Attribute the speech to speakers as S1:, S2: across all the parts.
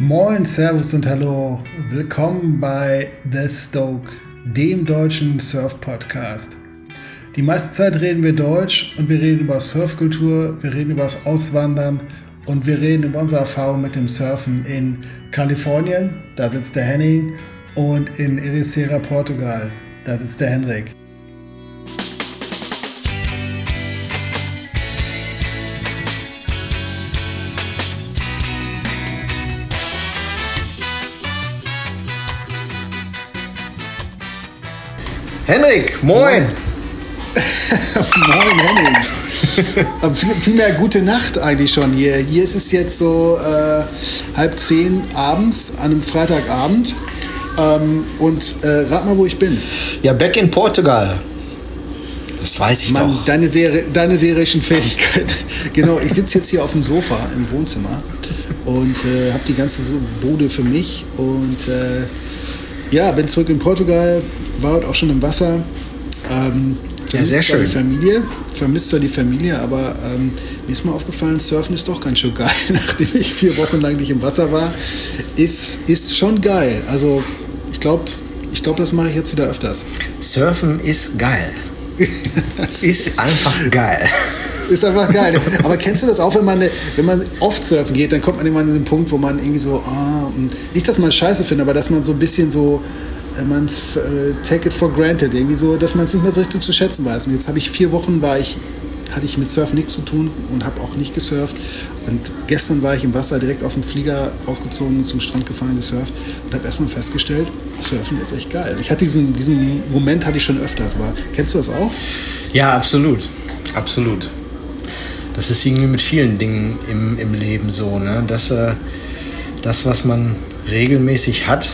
S1: Moin, Servus und Hallo. Willkommen bei The Stoke, dem deutschen Surf-Podcast. Die meiste Zeit reden wir Deutsch und wir reden über Surfkultur, wir reden über das Auswandern und wir reden über unsere Erfahrung mit dem Surfen in Kalifornien, da sitzt der Henning, und in Ericeira, Portugal, da sitzt der Henrik.
S2: Henrik, moin!
S1: Moin. Aber viel- Vielmehr gute Nacht eigentlich schon hier. Hier ist es jetzt so äh, halb zehn abends, an einem Freitagabend. Ähm, und äh, rat mal, wo ich bin.
S2: Ja, back in Portugal. Das weiß ich
S1: Mann,
S2: doch.
S1: deine, Serie, deine serischen Fähigkeiten. genau, ich sitze jetzt hier auf dem Sofa im Wohnzimmer und äh, habe die ganze Bude für mich. Und äh, ja, bin zurück in Portugal, war heute auch schon im Wasser. Ähm,
S2: Ja, sehr schön.
S1: Die Familie, vermisst zwar die Familie, aber ähm, mir ist mal aufgefallen, Surfen ist doch ganz schön geil. Nachdem ich vier Wochen lang nicht im Wasser war, ist, ist schon geil. Also ich glaube, ich glaub, das mache ich jetzt wieder öfters.
S2: Surfen ist geil. Ist einfach geil.
S1: Ist einfach geil. Aber kennst du das auch, wenn man, wenn man oft surfen geht, dann kommt man irgendwann an den Punkt, wo man irgendwie so, ah, nicht, dass man Scheiße findet, aber dass man so ein bisschen so, äh, man's äh, take it for granted, irgendwie so, dass man es nicht mehr so richtig zu schätzen weiß. Und jetzt habe ich vier Wochen, war ich, hatte ich mit Surfen nichts zu tun und habe auch nicht gesurft. Und gestern war ich im Wasser direkt auf dem Flieger ausgezogen, zum Strand gefahren, gesurft und habe erstmal festgestellt, Surfen ist echt geil. Ich hatte diesen, diesen Moment hatte ich schon öfters, aber kennst du das auch?
S2: Ja, absolut. Absolut. Das ist irgendwie mit vielen Dingen im, im Leben so, ne? Dass äh, das, was man regelmäßig hat,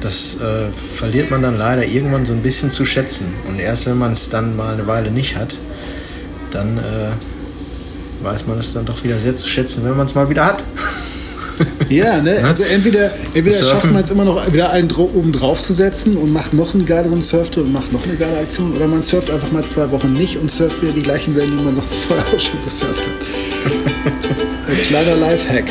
S2: das äh, verliert man dann leider irgendwann so ein bisschen zu schätzen. Und erst wenn man es dann mal eine Weile nicht hat, dann äh, weiß man es dann doch wieder sehr zu schätzen, wenn man es mal wieder hat.
S1: Ja, ne? Also entweder, entweder schafft man es immer noch wieder einen oben drauf zu setzen und macht noch einen geileren Surftrip und macht noch eine geile Aktion oder man surft einfach mal zwei Wochen nicht und surft wieder die gleichen Wellen, die man sonst vorher auch schon gesurft hat. Ein kleiner Lifehack.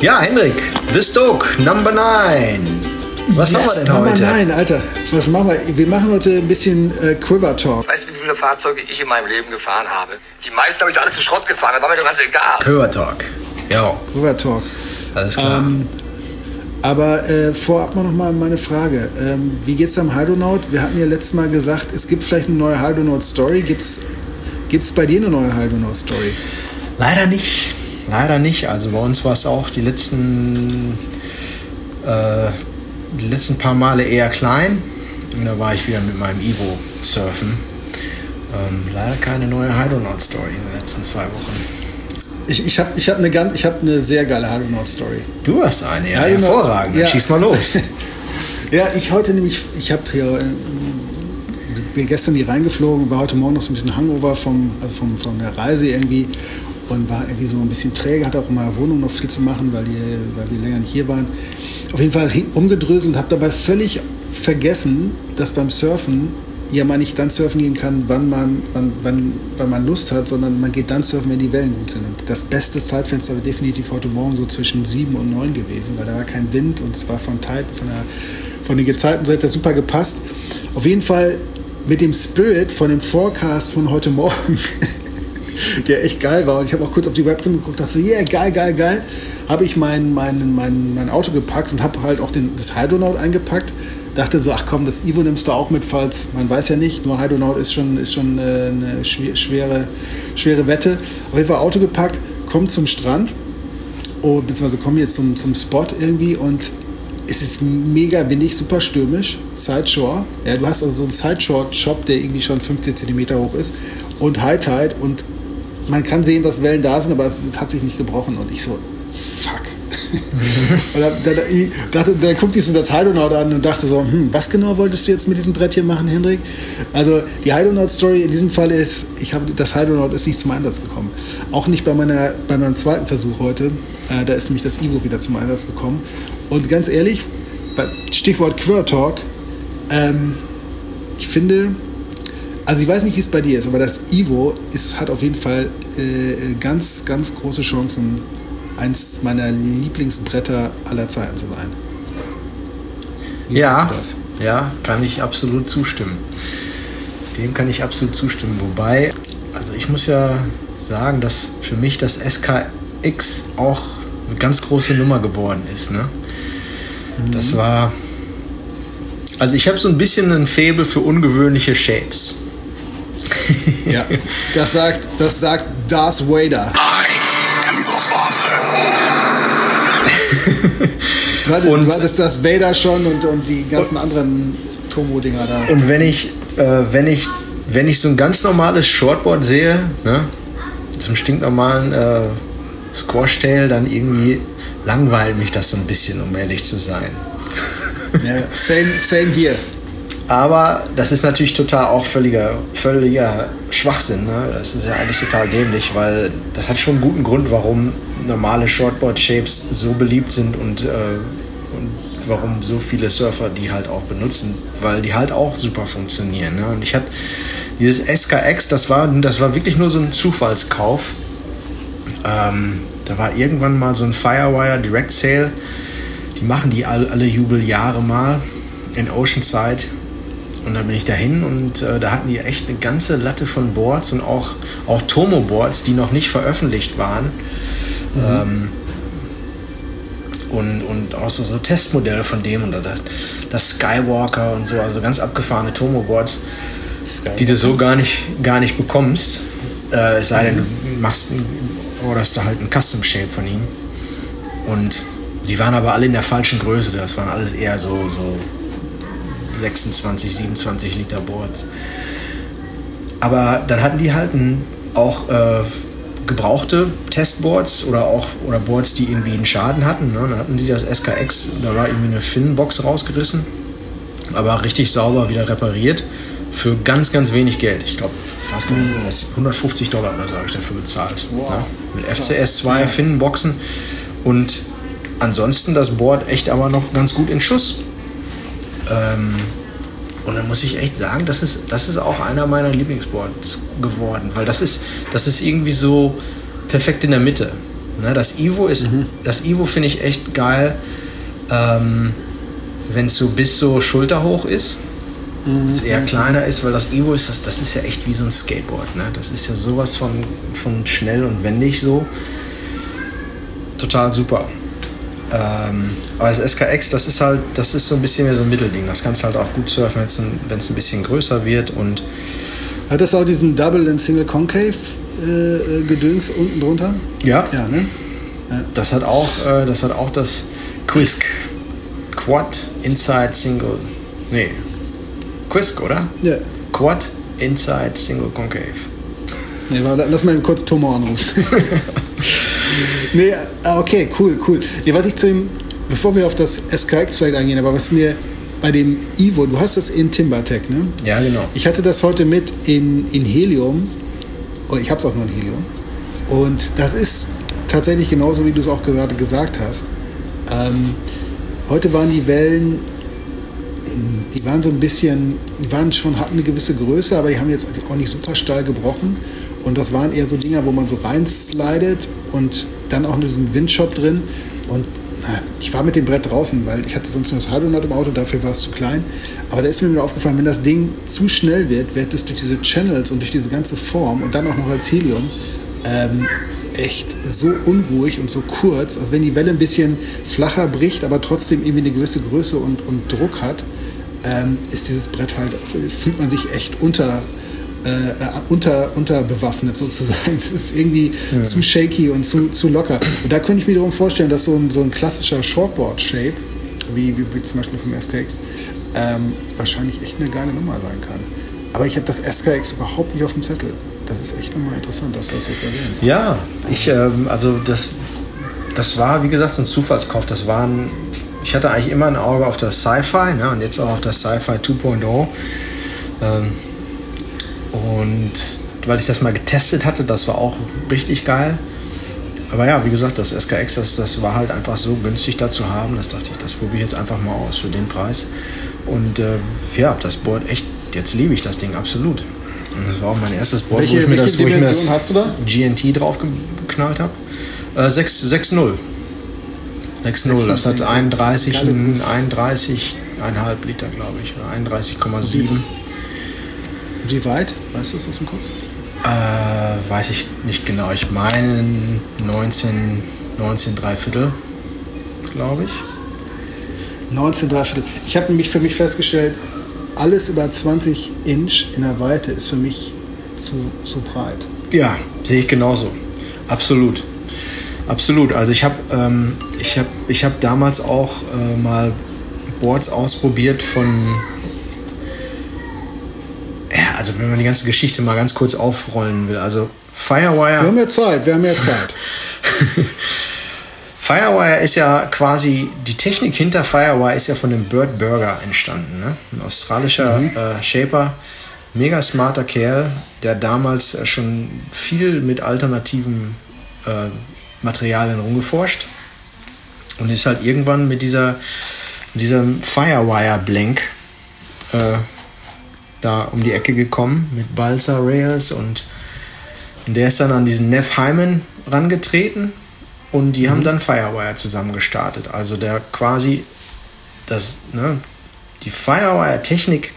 S2: Ja, Henrik, The Stoke, Number 9. Was haben wir denn
S1: Nummer
S2: heute?
S1: Nein, Alter. Was machen wir? Wir machen heute ein bisschen äh, Quiver Talk.
S3: Weißt du, wie viele Fahrzeuge ich in meinem Leben gefahren habe? Die meisten habe ich alle zu Schrott gefahren, das war mir doch ganz egal.
S2: Curver Talk. Ja,
S1: Quiver Talk.
S2: alles klar.
S1: Ähm, aber äh, vorab mal noch mal meine Frage. Ähm, wie geht's am Hydronaut? Wir hatten ja letztes Mal gesagt, es gibt vielleicht eine neue Hydronaut-Story. Gibt's, gibt's bei dir eine neue Hydronaut-Story?
S2: Leider nicht. Leider nicht. Also bei uns war es auch die letzten, äh, die letzten paar Male eher klein. Und da war ich wieder mit meinem Evo surfen. Ähm, leider keine neue Hydronaut-Story in den letzten zwei Wochen.
S1: Ich, ich habe ich hab eine, ganz- ich eine sehr geile Hydronaut-Story.
S2: Du hast eine, ja,
S1: Hydronaut-
S2: hervorragend.
S1: Ja.
S2: Schieß mal los.
S1: Ja, ich heute nämlich, ich habe hier, äh, bin gestern hier reingeflogen, war heute Morgen noch so ein bisschen Hangover vom, also vom, von der Reise irgendwie und war irgendwie so ein bisschen träge, hatte auch in meiner Wohnung noch viel zu machen, weil, die, weil wir länger nicht hier waren. Auf jeden Fall rumgedröselt und habe dabei völlig vergessen, dass beim Surfen ja man nicht dann surfen gehen kann, wann man, wann, wann, wann man Lust hat, sondern man geht dann surfen, wenn die Wellen gut sind. Und das beste Zeitfenster war definitiv heute Morgen so zwischen 7 und 9 gewesen, weil da war kein Wind und es war von, Tide, von, der, von den Gezeiten so das super gepasst. Auf jeden Fall mit dem Spirit von dem Forecast von heute Morgen, der echt geil war. Und ich habe auch kurz auf die Webcam geguckt, dachte so, yeah, geil, geil, geil. Habe ich mein, mein, mein, mein Auto gepackt und habe halt auch den, das Hydronaut eingepackt. Dachte so, ach komm, das Ivo nimmst du auch mit, falls, man weiß ja nicht, nur Hydronaut ist schon, ist schon äh, eine schwer- schwere, schwere Wette. Auf jeden Fall Auto gepackt, kommt zum Strand, oh, beziehungsweise kommen jetzt zum, zum Spot irgendwie und es ist mega windig, super stürmisch, Sideshore. Ja, du hast also so einen Sideshore-Shop, der irgendwie schon 15 cm hoch ist und High Tide und man kann sehen, dass Wellen da sind, aber es, es hat sich nicht gebrochen und ich so, fuck. und da, da, da, ich dachte, da guckte ich so das Hydronaut an und dachte so, hm, was genau wolltest du jetzt mit diesem Brett hier machen, Hendrik? Also die Hydronaut-Story in diesem Fall ist, ich habe das Hydronaut ist nicht zum Einsatz gekommen. Auch nicht bei, meiner, bei meinem zweiten Versuch heute. Äh, da ist nämlich das Ivo wieder zum Einsatz gekommen. Und ganz ehrlich, Stichwort Queer Talk, ähm, ich finde, also ich weiß nicht, wie es bei dir ist, aber das Ivo ist, hat auf jeden Fall äh, ganz, ganz große Chancen, eins meiner Lieblingsbretter aller Zeiten zu sein.
S2: Wie ja, ja, kann ich absolut zustimmen. Dem kann ich absolut zustimmen. Wobei, also ich muss ja sagen, dass für mich das SKX auch eine ganz große Nummer geworden ist. Ne? Mhm. Das war. Also ich habe so ein bisschen ein Faible für ungewöhnliche Shapes.
S1: ja, das sagt, das sagt Darth Vader. I am the Father. du, hattest, und, du hattest das Vader schon und, und die ganzen und, anderen Tomo-Dinger da.
S2: Und wenn ich, äh, wenn ich, wenn ich so ein ganz normales Shortboard sehe, ne, zum stinknormalen äh, Squash-Tail, dann irgendwie langweilt mich das so ein bisschen, um ehrlich zu sein.
S1: Ja, same, same hier.
S2: Aber das ist natürlich total auch völliger, völliger Schwachsinn. Ne? Das ist ja eigentlich total dämlich, weil das hat schon einen guten Grund, warum normale Shortboard-Shapes so beliebt sind und, äh, und warum so viele Surfer die halt auch benutzen, weil die halt auch super funktionieren. Ne? Und ich hatte dieses SKX, das war, das war wirklich nur so ein Zufallskauf. Ähm, da war irgendwann mal so ein Firewire Direct Sale. Die machen die alle, alle Jubeljahre mal in Oceanside. Und dann bin ich dahin und äh, da hatten die echt eine ganze Latte von Boards und auch, auch Tomo-Boards, die noch nicht veröffentlicht waren. Mhm. Ähm, und, und auch so, so Testmodelle von dem und das, das Skywalker und so, also ganz abgefahrene Tomo-Boards, die du so gar nicht, gar nicht bekommst. Äh, es sei denn, du machst oder ist da halt ein Custom Shape von ihm. Und die waren aber alle in der falschen Größe. Das waren alles eher so, so 26, 27 Liter Boards. Aber dann hatten die halt auch äh, gebrauchte Testboards oder auch oder Boards, die irgendwie einen Schaden hatten. Ne? Dann hatten sie das SKX, da war irgendwie eine Finnenbox rausgerissen, aber richtig sauber wieder repariert für ganz, ganz wenig Geld. Ich glaube, 150 Dollar oder so habe ich dafür bezahlt. Wow. Ja? Mit FCS 2 ja. Finnenboxen und ansonsten das Board echt aber noch ganz gut in Schuss. Ähm, und dann muss ich echt sagen, das ist, das ist auch einer meiner Lieblingsboards geworden, weil das ist, das ist irgendwie so perfekt in der Mitte. Ne, das Ivo ist, mhm. das Ivo finde ich echt geil, ähm, wenn es so bis so schulterhoch ist. Mhm. eher kleiner ist, weil das Evo ist, das, das ist ja echt wie so ein Skateboard. Ne? Das ist ja sowas von, von schnell und wendig so. Total super. Ähm, aber das SKX, das ist halt, das ist so ein bisschen mehr so ein Mittelding. Das kannst du halt auch gut surfen, wenn es ein, bisschen größer wird und.
S1: Hat das auch diesen Double and Single Concave äh, äh, Gedöns unten drunter?
S2: Ja. Ja, ne? Ja. Das hat auch, äh, das hat auch das Quisk Quad Inside Single. Nee. Quisk, oder?
S1: Ja.
S2: Quad Inside Single Concave.
S1: Nee, lass mal kurz Tomo anrufen. nee, ah, okay, cool, cool. Nee, was ich zu dem, bevor wir auf das SKX vielleicht eingehen, aber was mir bei dem Ivo, du hast das in Timbertech, ne?
S2: Ja, genau.
S1: Ich hatte das heute mit in, in Helium. Oh, ich habe es auch nur in Helium. Und das ist tatsächlich genauso, wie du es auch gerade gesagt hast. Ähm, heute waren die Wellen, die waren so ein bisschen, die waren schon, hatten eine gewisse Größe, aber die haben jetzt auch nicht super steil gebrochen. Und das waren eher so Dinger, wo man so reinslidet und dann auch diesen Windshop drin. Und na, ich war mit dem Brett draußen, weil ich hatte sonst nur das Hydronaut im Auto, dafür war es zu klein. Aber da ist mir aufgefallen, wenn das Ding zu schnell wird, wird es durch diese Channels und durch diese ganze Form und dann auch noch als Helium ähm, echt so unruhig und so kurz. Also wenn die Welle ein bisschen flacher bricht, aber trotzdem irgendwie eine gewisse Größe und, und Druck hat, ähm, ist dieses Brett halt, fühlt man sich echt unter, unter, unterbewaffnet sozusagen. Das ist irgendwie ja. zu shaky und zu, zu locker. Und da könnte ich mir darum vorstellen, dass so ein, so ein klassischer Shortboard-Shape, wie, wie, wie, zum Beispiel vom SKX, ähm, wahrscheinlich echt eine geile Nummer sein kann. Aber ich habe das SKX überhaupt nicht auf dem Zettel. Das ist echt nochmal interessant, dass du das jetzt erwähnst.
S2: Ja, ich, ähm, also das, das war, wie gesagt, so ein Zufallskauf. Das waren ich hatte eigentlich immer ein Auge auf das Sci-Fi ne, und jetzt auch auf das Sci-Fi 2.0. Ähm, und weil ich das mal getestet hatte, das war auch richtig geil. aber ja, wie gesagt, das SKX, das, das war halt einfach so günstig da zu haben. Das dachte ich, das probiere ich jetzt einfach mal aus für den Preis. Und äh, ja, das Board echt, jetzt liebe ich das Ding absolut. Und das war auch mein erstes Board,
S1: Welche-
S2: wo ich mir das, wo ich mir das
S1: hast du da?
S2: GNT drauf geknallt habe. Äh, 6 6-0. 6-0, das hat 31,
S1: Geile Größe.
S2: 31, 1,5 Liter, glaube ich, oder 31,7.
S1: Wie weit? Weißt du das aus dem Kopf?
S2: Äh, weiß ich nicht genau. Ich meine 19, 19 Dreiviertel, glaube ich.
S1: 19 Dreiviertel. Ich habe nämlich für mich festgestellt, alles über 20 Inch in der Weite ist für mich zu, zu breit.
S2: Ja, sehe ich genauso. Absolut. Absolut. Also ich habe ähm, ich hab, ich hab damals auch äh, mal Boards ausprobiert von... Also wenn man die ganze Geschichte mal ganz kurz aufrollen will. Also Firewire...
S1: Wir haben ja Zeit, wir haben ja Zeit.
S2: Firewire ist ja quasi, die Technik hinter Firewire ist ja von dem Bird Burger entstanden. Ne? Ein australischer äh, Shaper, mega smarter Kerl, der damals äh, schon viel mit alternativen äh, Materialien rumgeforscht und ist halt irgendwann mit dieser mit diesem Firewire Blank äh, da um die Ecke gekommen mit Balsa Rails und, und der ist dann an diesen Neff Hyman rangetreten und die haben dann Firewire zusammen gestartet. Also der quasi das, ne, die Firewire-Technik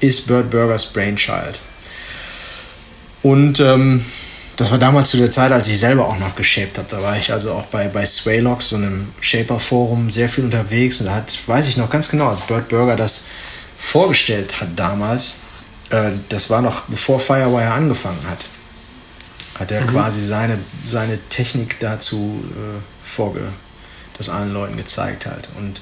S2: ist Bird Burgers Brainchild. Und ähm, das war damals zu der Zeit, als ich selber auch noch geshaped habe. Da war ich also auch bei, bei Swaylock, so einem Shaper-Forum, sehr viel unterwegs. Und da hat, weiß ich noch ganz genau, als Bird Burger das vorgestellt hat damals, äh, das war noch bevor Firewire angefangen hat hat er quasi seine, seine Technik dazu äh, vorge das allen Leuten gezeigt halt. Und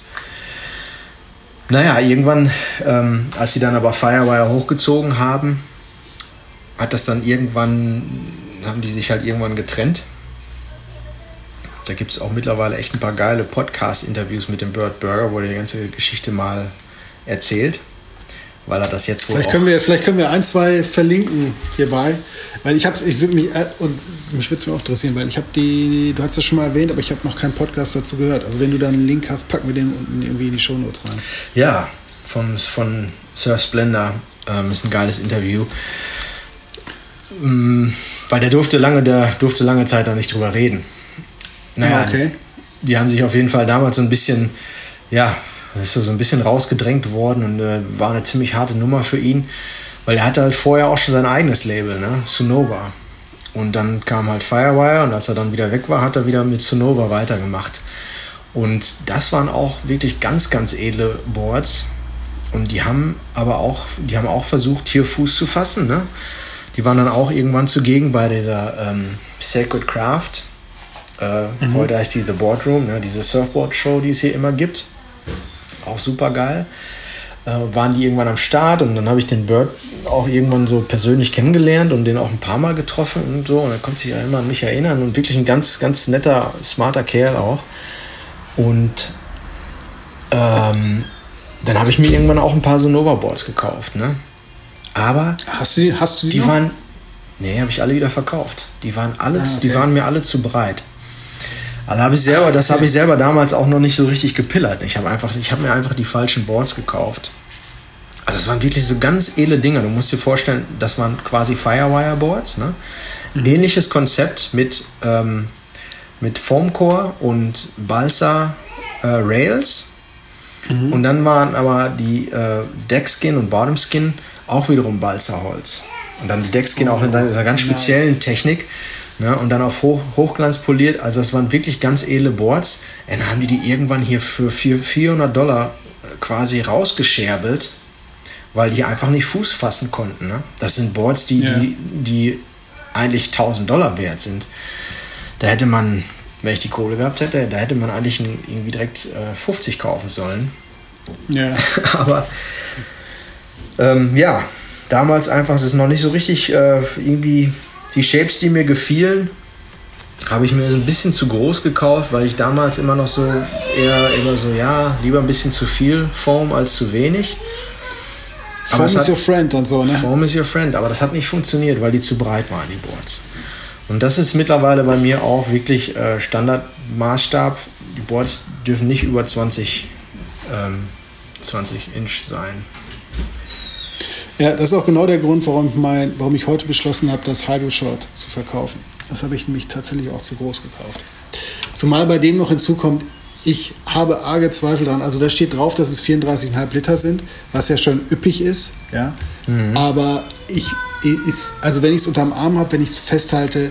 S2: naja, irgendwann, ähm, als sie dann aber Firewire hochgezogen haben, hat das dann irgendwann, haben die sich halt irgendwann getrennt. Da gibt es auch mittlerweile echt ein paar geile Podcast-Interviews mit dem Bird Burger, wo er die ganze Geschichte mal erzählt. Weil er das jetzt wohl
S1: Vielleicht können, wir, vielleicht können wir ein, zwei verlinken hierbei. Weil ich hab's, ich würde mich, äh, und mich würde es mir auch interessieren, weil ich habe die, du hast das schon mal erwähnt, aber ich habe noch keinen Podcast dazu gehört. Also wenn du da einen Link hast, packen wir den unten irgendwie in die Shownotes rein.
S2: Ja, von, von Sir Splendor ähm, ist ein geiles Interview. Ähm, weil der durfte lange, der durfte lange Zeit da nicht drüber reden. Naja,
S1: Ah, okay.
S2: die haben sich auf jeden Fall damals so ein bisschen, ja, ist so ein bisschen rausgedrängt worden und äh, war eine ziemlich harte Nummer für ihn, weil er hatte halt vorher auch schon sein eigenes Label, ne, Sunova. Und dann kam halt Firewire und als er dann wieder weg war, hat er wieder mit Sunova weitergemacht. Und das waren auch wirklich ganz, ganz edle Boards. Und die haben aber auch, die haben auch versucht, hier Fuß zu fassen. Ne? Die waren dann auch irgendwann zugegen bei dieser ähm, Sacred Craft. Äh, Heute heißt die The Boardroom, ne? diese Surfboard-Show, die es hier immer gibt. Auch super geil. Äh, waren die irgendwann am Start und dann habe ich den Bird auch irgendwann so persönlich kennengelernt und den auch ein paar Mal getroffen und so. Und er konnte sich ja immer an mich erinnern und wirklich ein ganz, ganz netter, smarter Kerl auch. Und ähm, dann habe ich mir irgendwann auch ein paar Sonova Boards gekauft, ne? Aber
S1: Hast du die, hast du die,
S2: die waren, nee, habe ich alle wieder verkauft. Die waren alle,
S1: Ah, okay.
S2: die waren mir alle zu breit. Also habe ich selber, das habe ich selber damals auch noch nicht so richtig gepillert. Ich habe einfach, ich habe mir einfach die falschen Boards gekauft. Also es waren wirklich so ganz edle Dinge. Du musst dir vorstellen, das waren quasi Firewire Boards. Ne? Ähnliches Konzept mit, ähm, mit Foamcore und Balsa äh, Rails. Und dann waren aber die äh, Deckskin und Bottomskin auch wiederum Balsa-Holz. Und dann die Deckskin auch in einer ganz
S1: nice.
S2: speziellen Technik. Ne? Und dann auf Hoch, Hochglanz poliert. Also das waren wirklich ganz edle Boards. Und dann haben die die irgendwann hier für vier- 400 Dollar äh, quasi rausgescherbelt, weil die einfach nicht Fuß fassen konnten. Ne? Das sind Boards, die,
S1: Ja.
S2: die, die eigentlich 1000 Dollar wert sind. Da hätte man, wenn ich die Kohle gehabt hätte, da hätte man eigentlich irgendwie direkt äh, 50 kaufen sollen.
S1: Ja.
S2: Aber ähm, ja, damals einfach, es ist noch nicht so richtig äh, irgendwie die Shapes, die mir gefielen, habe ich mir ein bisschen zu groß gekauft, weil ich damals immer noch so eher immer so, ja, lieber ein bisschen zu viel Foam als zu wenig.
S1: Form
S2: es
S1: is
S2: hat-
S1: your friend und so, ne?
S2: Form is your friend, aber das hat nicht funktioniert, weil die zu breit waren, die Boards. Und das ist mittlerweile bei mir auch wirklich äh, Standardmaßstab. Die Boards dürfen nicht über 20, ähm, 20 Inch sein.
S1: Ja, das ist auch genau der Grund, warum, mein, warum ich heute beschlossen habe, das Hydro Short zu verkaufen. Das habe ich nämlich tatsächlich auch zu groß gekauft. Zumal bei dem noch hinzukommt, ich habe arge Zweifel dran. Also da steht drauf, dass es 34,5 Liter sind, was ja schon üppig ist. Ja? Mhm. Aber ich, ist, also wenn ich es unterm Arm habe, wenn ich es festhalte,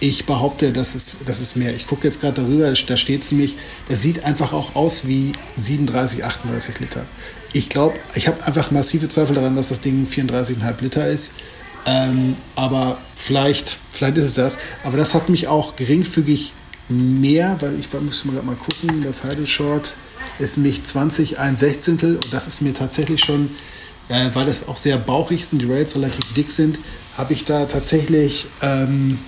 S1: ich behaupte, das ist, das ist mehr. Ich gucke jetzt gerade darüber, da steht es nämlich, das sieht einfach auch aus wie 37, 38 Liter. Ich glaube, ich habe einfach massive Zweifel daran, dass das Ding 34,5 Liter ist. Ähm, aber vielleicht, vielleicht ist es das. Aber das hat mich auch geringfügig mehr, weil ich muss mal, mal gucken, das Heidel Short ist nämlich 20, ein Sechzehntel und das ist mir tatsächlich schon, äh, weil das auch sehr bauchig ist und die Rails relativ dick sind, habe ich da tatsächlich, ähm,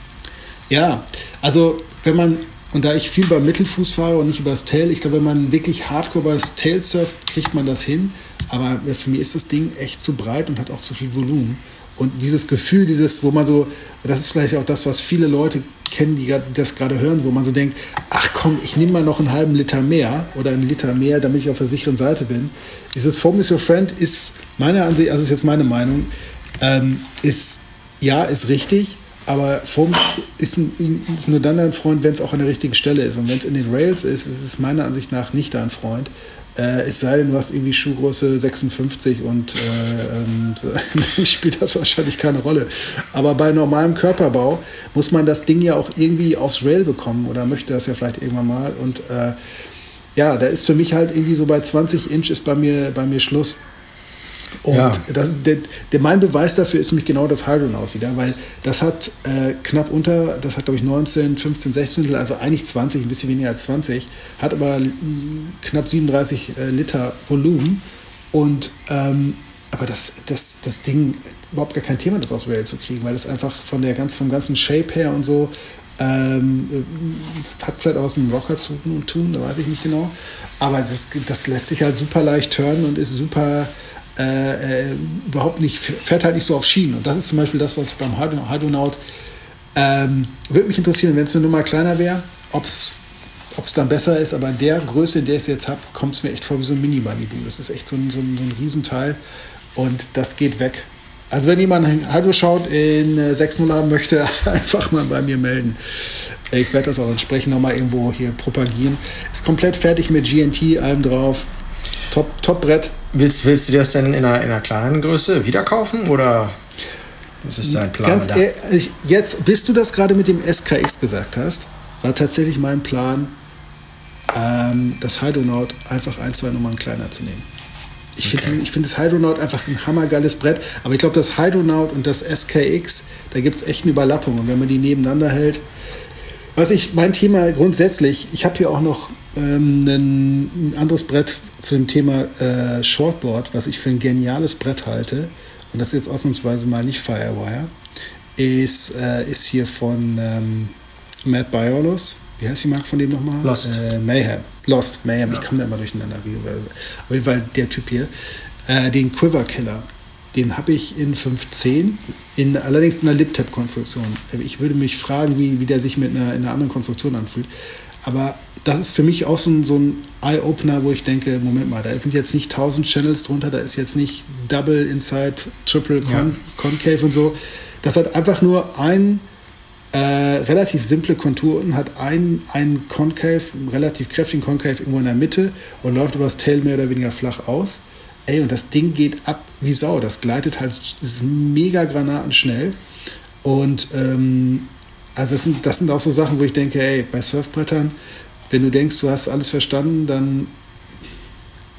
S1: ja, also wenn man, und da ich viel beim Mittelfuß fahre und nicht übers Tail, ich glaube, wenn man wirklich hardcore übers Tail surft, kriegt man das hin, aber für mich ist das Ding echt zu breit und hat auch zu viel Volumen. Und dieses Gefühl, dieses, wo man so, das ist vielleicht auch das, was viele Leute kennen, die das gerade hören, wo man so denkt, ach komm, ich nehme mal noch einen halben Liter mehr oder einen Liter mehr, damit ich auf der sicheren Seite bin. Dieses Foam is your friend ist meiner Ansicht, also ist jetzt meine Meinung, ähm, ist, ja, ist richtig, aber Foam ist, ein, ist nur dann ein Freund, wenn es auch an der richtigen Stelle ist. Und wenn es in den Rails ist, ist es meiner Ansicht nach nicht dein Freund. Äh, es sei denn, du hast irgendwie Schuhgröße 56 und äh, ähm, spielt das wahrscheinlich keine Rolle. Aber bei normalem Körperbau muss man das Ding ja auch irgendwie aufs Rail bekommen oder möchte das ja vielleicht irgendwann mal. Und äh, ja, da ist für mich halt irgendwie so bei 20 Inch ist bei mir, bei mir Schluss. Und ja. das, der, der, mein Beweis dafür ist nämlich genau das Hydronaut wieder, weil das hat äh, knapp unter, das hat glaube ich 19, 15, 16, also eigentlich 20, ein bisschen weniger als 20, hat aber knapp 37 äh, Liter Volumen und ähm, aber das, das, das Ding, überhaupt gar kein Thema, das aufs Rail zu kriegen, weil das einfach von der ganz, vom ganzen Shape her und so ähm, hat vielleicht auch mit dem Rocker zu tun, da weiß ich nicht genau. Aber das, das lässt sich halt super leicht turnen und ist super äh, äh, überhaupt nicht, fährt halt nicht so auf Schienen. Und das ist zum Beispiel das, was beim Hydronaut ähm, würde mich interessieren, wenn es eine Nummer kleiner wäre, ob es dann besser ist, aber in der Größe, in der ich es jetzt habe, kommt es mir echt vor wie so ein Mini-Malibu. Das ist echt so ein, so, ein, so ein Riesenteil und das geht weg. Also wenn jemand Hydro schaut in 6.0 äh, haben möchte, einfach mal bei mir melden. Ich werde das auch entsprechend nochmal irgendwo hier propagieren. Ist komplett fertig mit GNT, allem drauf. Top, top Brett.
S2: Willst, willst du das denn in einer, in einer kleinen Größe wieder kaufen oder was ist dein Plan?
S1: Ganz ehrlich, jetzt, bis du das gerade mit dem SKX gesagt hast, war tatsächlich mein Plan, ähm, das Hydronaut einfach ein, zwei Nummern kleiner zu nehmen. Ich okay. finde find das Hydronaut einfach ein hammergeiles Brett, aber ich glaube, das Hydronaut und das SKX, da gibt es echt eine Überlappung. Und wenn man die nebeneinander hält, was ich, mein Thema grundsätzlich, ich habe hier auch noch ähm, ein, ein, anderes Brett zu dem Thema äh, Shortboard, was ich für ein geniales Brett halte, und das ist jetzt ausnahmsweise mal nicht Firewire, ist, äh, ist hier von ähm, Matt Biolos. Wie heißt die Marke von dem nochmal?
S2: Lost.
S1: Äh, Mayhem. Lost, Mayhem. Ja. Ich komme da immer durcheinander. Auf jeden Fall der Typ hier. Äh, den Quiver Killer. Den habe ich in 510, in, allerdings in einer Lip-Tap-Konstruktion. Ich würde mich fragen, wie, wie der sich mit einer, in einer anderen Konstruktion anfühlt. Aber das ist für mich auch so ein, so ein Eye-Opener, wo ich denke, Moment mal, da sind jetzt nicht 1000 Channels drunter, da ist jetzt nicht Double Inside, Triple Con ja. Concave und so. Das hat einfach nur ein äh, relativ simple Kontur und hat einen, einen Concave, einen relativ kräftigen Concave irgendwo in der Mitte und läuft über das Tail mehr oder weniger flach aus. Ey, und das Ding geht ab wie Sau. Das gleitet halt, ist mega granatenschnell. Und ähm, also das sind, das sind auch so Sachen, wo ich denke, ey, bei Surfbrettern, wenn du denkst, du hast alles verstanden, dann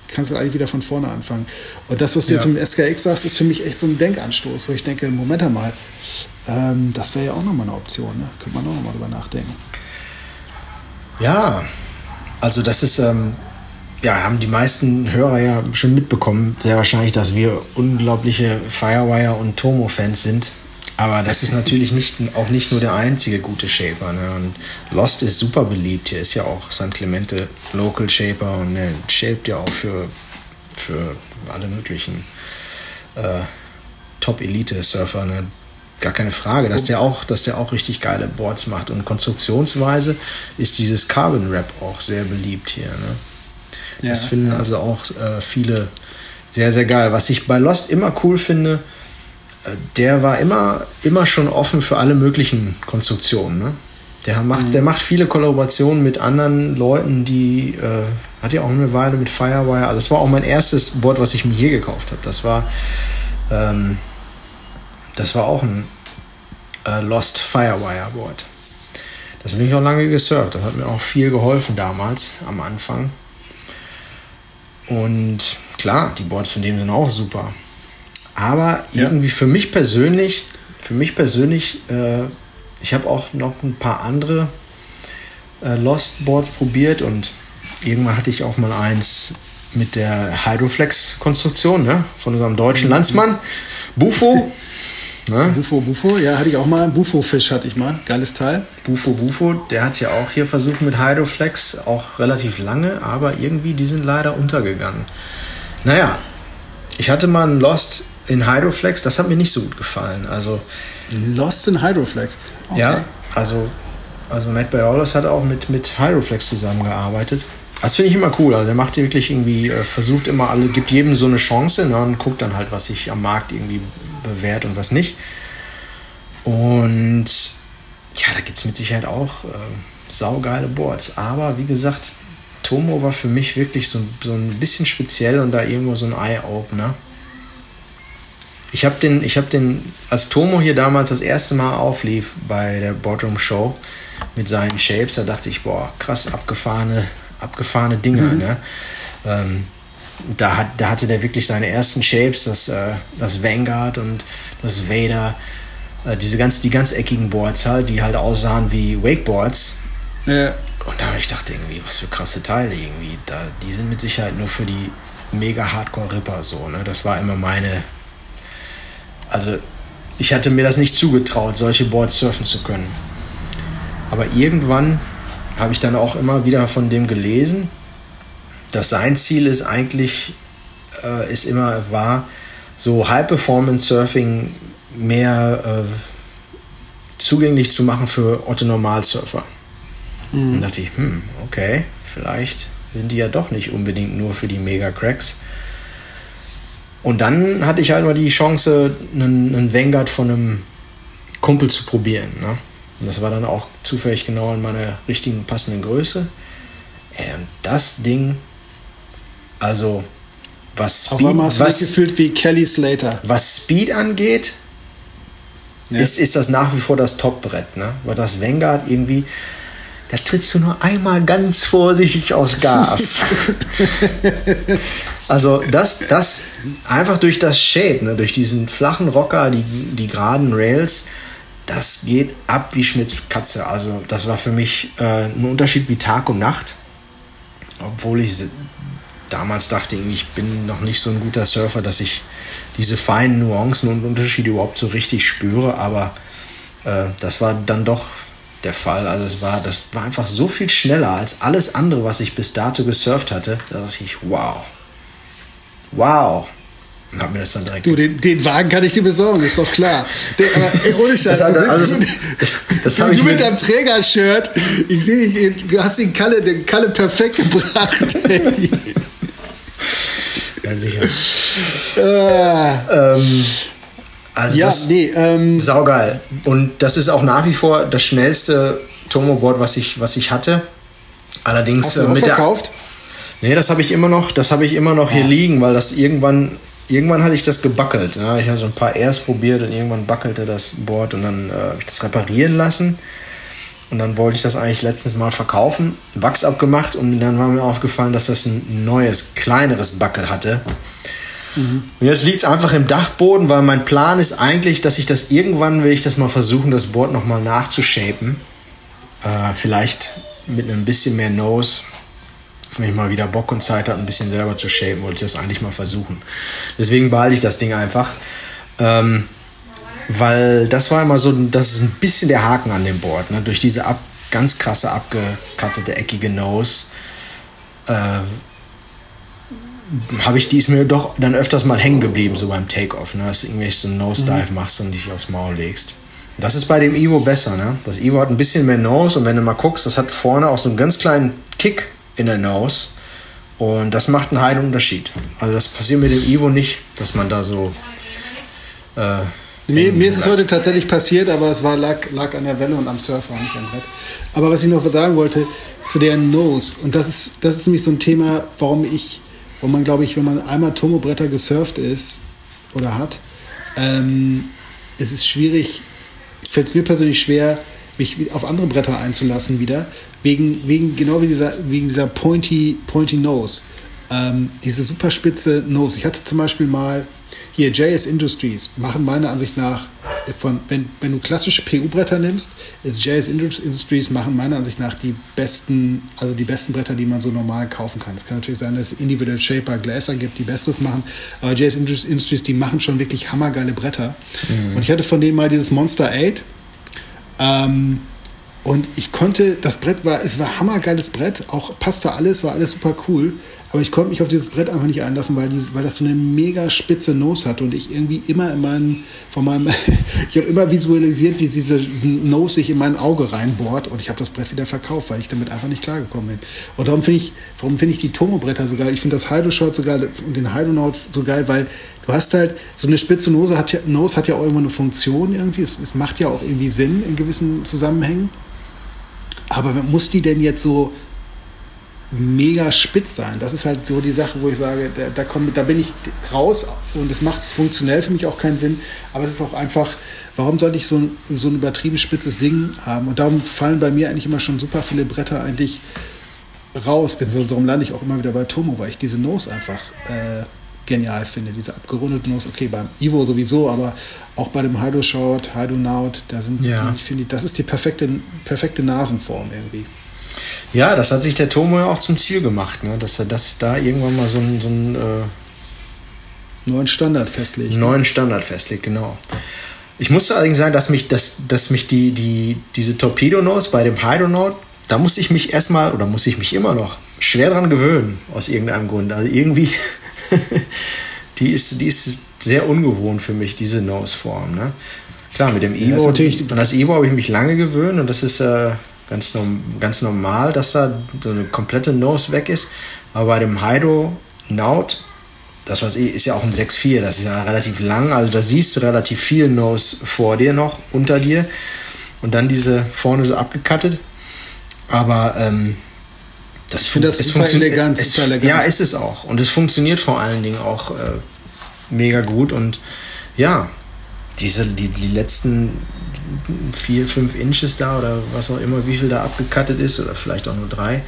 S1: kannst du eigentlich wieder von vorne anfangen. Und das, was du ja. zum SKX sagst, ist für mich echt so ein Denkanstoß, wo ich denke, Moment einmal, ähm, das wäre ja auch nochmal eine Option, ne? könnte man auch nochmal drüber nachdenken.
S2: Ja, also das ist, ähm, ja, haben die meisten Hörer ja schon mitbekommen, sehr wahrscheinlich, dass wir unglaubliche Firewire- und Tomo-Fans sind. Aber das ist natürlich nicht, auch nicht nur der einzige gute Shaper. Ne? Und Lost ist super beliebt. Hier ist ja auch St. Clemente Local Shaper und ne, shaped ja auch für, für alle möglichen äh, Top-Elite-Surfer. Ne? gar keine Frage, dass der auch, dass der auch richtig geile Boards macht. Und konstruktionsweise ist dieses Carbon Wrap auch sehr beliebt hier. Ne? Ja. Das finden also auch äh, viele sehr, sehr geil. Was ich bei Lost immer cool finde, der war immer, immer schon offen für alle möglichen Konstruktionen. Ne? Der macht, mhm. der macht viele Kollaborationen mit anderen Leuten, die äh, hat ja auch eine Weile mit Firewire. Also das war auch mein erstes Board, was ich mir hier gekauft habe. Das war ähm, das war auch ein äh, Lost Firewire Board. Das habe ich auch lange gesurft. Das hat mir auch viel geholfen damals am Anfang. Und klar, die Boards von dem sind auch super. Aber ja. irgendwie für mich persönlich, für mich persönlich, äh, ich habe auch noch ein paar andere äh, Lost Boards probiert und irgendwann hatte ich auch mal eins mit der Hydroflex-Konstruktion ne? von unserem deutschen mhm. Landsmann, Bufo.
S1: Ne? Bufo, Bufo, ja, hatte ich auch mal. Bufo-Fisch hatte ich mal. Geiles Teil.
S2: Bufo, Bufo, der hat es ja auch hier versucht mit Hydroflex, auch relativ lange, aber irgendwie, die sind leider untergegangen. Naja, ich hatte mal einen Lost in Hydroflex, das hat mir nicht so gut gefallen. Also,
S1: Lost in Hydroflex?
S2: Okay. Ja, also, also Matt Biolos hat auch mit, mit Hydroflex zusammengearbeitet. Das finde ich immer cool. Also der macht wirklich irgendwie, äh, versucht immer alle, gibt jedem so eine Chance ne, und guckt dann halt, was sich am Markt irgendwie bewährt und was nicht. Und ja, da gibt es mit Sicherheit auch äh, saugeile Boards. Aber wie gesagt, Tomo war für mich wirklich so, so ein bisschen speziell und da irgendwo so ein Eye-Opener. Ich habe den, ich habe den, als Tomo hier damals das erste Mal auflief bei der Boardroom Show mit seinen Shapes, da dachte ich, boah, krass abgefahrene, abgefahrene Dinger. Mhm. Ne? Ähm, da, hat, da hatte der wirklich seine ersten Shapes, das, äh, das Vanguard und das Vader, äh, diese ganz, die ganz eckigen Boards halt, die halt aussahen wie Wakeboards. Ja. Und da habe ich gedacht, irgendwie, was für krasse Teile irgendwie. Da, die sind mit Sicherheit nur für die mega Hardcore-Ripper so. Ne? Das war immer meine. Also, ich hatte mir das nicht zugetraut, solche Boards surfen zu können. Aber irgendwann habe ich dann auch immer wieder von dem gelesen dass sein Ziel ist eigentlich, äh, ist immer, war, so High-Performance-Surfing mehr äh, zugänglich zu machen für Otto-Normalsurfer. Mhm. Und dachte ich, hm, okay, vielleicht sind die ja doch nicht unbedingt nur für die Mega-Cracks. Und dann hatte ich halt mal die Chance, einen, einen Vanguard von einem Kumpel zu probieren. Ne? Und das war dann auch zufällig genau in meiner richtigen passenden Größe. Und das Ding also was
S1: Speed, Auf was, gefühlt wie Kelly Slater.
S2: Was Speed angeht, ja. ist, ist das nach wie vor das Top-Brett. Ne? Weil das Vanguard irgendwie, da trittst du nur einmal ganz vorsichtig aus Gas. also das, das einfach durch das Shape, ne? durch diesen flachen Rocker, die, die geraden Rails, das geht ab wie Schmitz Katze. Also das war für mich äh, ein Unterschied wie Tag und Nacht. Obwohl ich damals dachte ich, ich bin noch nicht so ein guter Surfer, dass ich diese feinen Nuancen und Unterschiede überhaupt so richtig spüre, aber äh, das war dann doch der Fall. Also es war, das war einfach so viel schneller als alles andere, was ich bis dato gesurft hatte. Da dachte ich, wow. Wow. Und hab mir das dann direkt.
S1: Du, den, den Wagen kann ich dir besorgen, ist doch klar. Der, aber ey, ohne Scheiß. Das, also, also, das, das du, ich mit deinem Träger-Shirt, ich sehe, du hast den Kalle, den Kalle perfekt gebracht.
S2: Ja, sicher. Äh, ähm, also ja, das nee, ähm, saugeil. Und das ist auch nach wie vor das schnellste Tomoboard, was ich, was ich hatte. Allerdings
S1: Hast du äh, mit verkauft?
S2: Der, nee, das habe ich immer noch, das habe ich immer noch ja. hier liegen, weil das irgendwann irgendwann hatte ich das gebackelt. Ja. Ich habe so ein paar Airs probiert und irgendwann backelte das Board und dann äh, habe ich das reparieren lassen. Und dann wollte ich das eigentlich letztens mal verkaufen, Wachs abgemacht und dann war mir aufgefallen, dass das ein neues, kleineres Backel hatte. Mhm. Und jetzt liegt es einfach im Dachboden, weil mein Plan ist eigentlich, dass ich das irgendwann will ich das mal versuchen, das Board nochmal nachzushapen. Äh, vielleicht mit einem bisschen mehr Nose. Wenn ich mal wieder Bock und Zeit habe, ein bisschen selber zu shapen, wollte ich das eigentlich mal versuchen. Deswegen behalte ich das Ding einfach. Ähm, weil das war immer so, das ist ein bisschen der Haken an dem Board. Ne? Durch diese ab, ganz krasse abgekattete, eckige Nose. Äh, habe ich, die ist mir doch dann öfters mal hängen geblieben, so beim Takeoff, ne? dass du irgendwie so einen Nosedive mhm. machst und dich aufs Maul legst. Das ist bei dem Evo besser, ne? Das Evo hat ein bisschen mehr Nose und wenn du mal guckst, das hat vorne auch so einen ganz kleinen Kick in der Nose. Und das macht einen heilen Unterschied. Also das passiert mit dem Evo nicht, dass man da so.
S1: Äh, mir, mir ist es heute tatsächlich passiert, aber es war, lag, lag an der Welle und am Surfer, nicht am Brett. Aber was ich noch sagen wollte, zu der Nose, und das ist, das ist nämlich so ein Thema, warum ich, wo man, glaube ich, wenn man einmal Tomobretter gesurft ist oder hat, ähm, es ist schwierig, fällt es mir persönlich schwer, mich auf andere Bretter einzulassen wieder, wegen, wegen genau wie dieser, wegen dieser pointy, pointy Nose. Ähm, diese super spitze Nose. Ich hatte zum Beispiel mal hier JS Industries, machen meiner Ansicht nach, von, wenn, wenn du klassische PU-Bretter nimmst, ist JS Industries machen meiner Ansicht nach die besten, also die besten Bretter, die man so normal kaufen kann. Es kann natürlich sein, dass es Individual Shaper Gläser gibt, die besseres machen, aber JS Industries, die machen schon wirklich hammergeile Bretter. Mhm. Und ich hatte von denen mal dieses Monster 8 ähm, und ich konnte, das Brett war, es war hammergeiles Brett, auch passte alles, war alles super cool. Aber ich konnte mich auf dieses Brett einfach nicht einlassen, weil, die, weil das so eine mega spitze Nose hat und ich irgendwie immer in meinen, von meinem, ich habe immer visualisiert, wie diese Nose sich in mein Auge reinbohrt und ich habe das Brett wieder verkauft, weil ich damit einfach nicht klargekommen bin. Und darum finde ich, warum finde ich die Tomo-Bretter so geil? Ich finde das Hydro-Shot so geil und den Hydronaut so geil, weil du hast halt so eine spitze Nose hat ja, Nose hat ja auch immer eine Funktion irgendwie. Es, es macht ja auch irgendwie Sinn in gewissen Zusammenhängen. Aber muss die denn jetzt so mega spitz sein? Das ist halt so die Sache, wo ich sage, da, da, komm, da bin ich raus und es macht funktionell für mich auch keinen Sinn. Aber es ist auch einfach, warum sollte ich so ein, so ein übertrieben spitzes Ding haben? Und darum fallen bei mir eigentlich immer schon super viele Bretter eigentlich raus. Beziehungsweise darum lande ich auch immer wieder bei Tomo, weil ich diese Nose einfach äh, genial finde. Diese abgerundete Nose, okay, beim Ivo sowieso, aber auch bei dem Hydro Short, Hydro Naut, da sind, ja. die, ich finde, das ist die perfekte, perfekte Nasenform irgendwie.
S2: Ja, das hat sich der Tomo ja auch zum Ziel gemacht, ne? dass er das da irgendwann mal so einen, so einen
S1: äh, neuen Standard festlegt.
S2: Neuen Standard festlegt, genau. Ich musste allerdings sagen, dass mich, dass, dass mich die, die, diese Torpedo-Nose bei dem Hydro Note, da muss ich mich erstmal, oder muss ich mich immer noch schwer dran gewöhnen, aus irgendeinem Grund. Also irgendwie die, ist, die ist sehr ungewohnt für mich, diese Nose-Form. Ne? Klar, mit dem Evo, ja, an das Evo habe ich mich lange gewöhnt und das ist äh, ganz, ganz normal, dass da so eine komplette Nose weg ist. Aber bei dem Hydro Naut, das was ist ja auch ein 6.4, das ist ja relativ lang, also da siehst du relativ viel Nose vor dir noch, unter dir und dann diese vorne so abgekattet. Aber ähm, das, ich finde das es super elegant, es, elegant. Ja, ist es auch. Und es funktioniert vor allen Dingen auch äh, mega gut. Und ja, diese, die, die letzten vier, fünf Inches da oder was auch immer, wie viel da abgekattet ist, oder vielleicht auch nur drei